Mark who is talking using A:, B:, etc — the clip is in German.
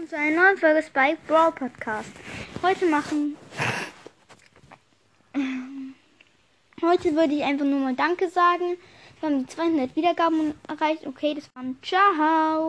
A: willkommen zu einer neuen Folge Spike Brawl Podcast. Heute machen. Ähm, heute würde ich einfach nur mal Danke sagen. Wir haben die 200 Wiedergaben erreicht. Okay, das waren. Ciao.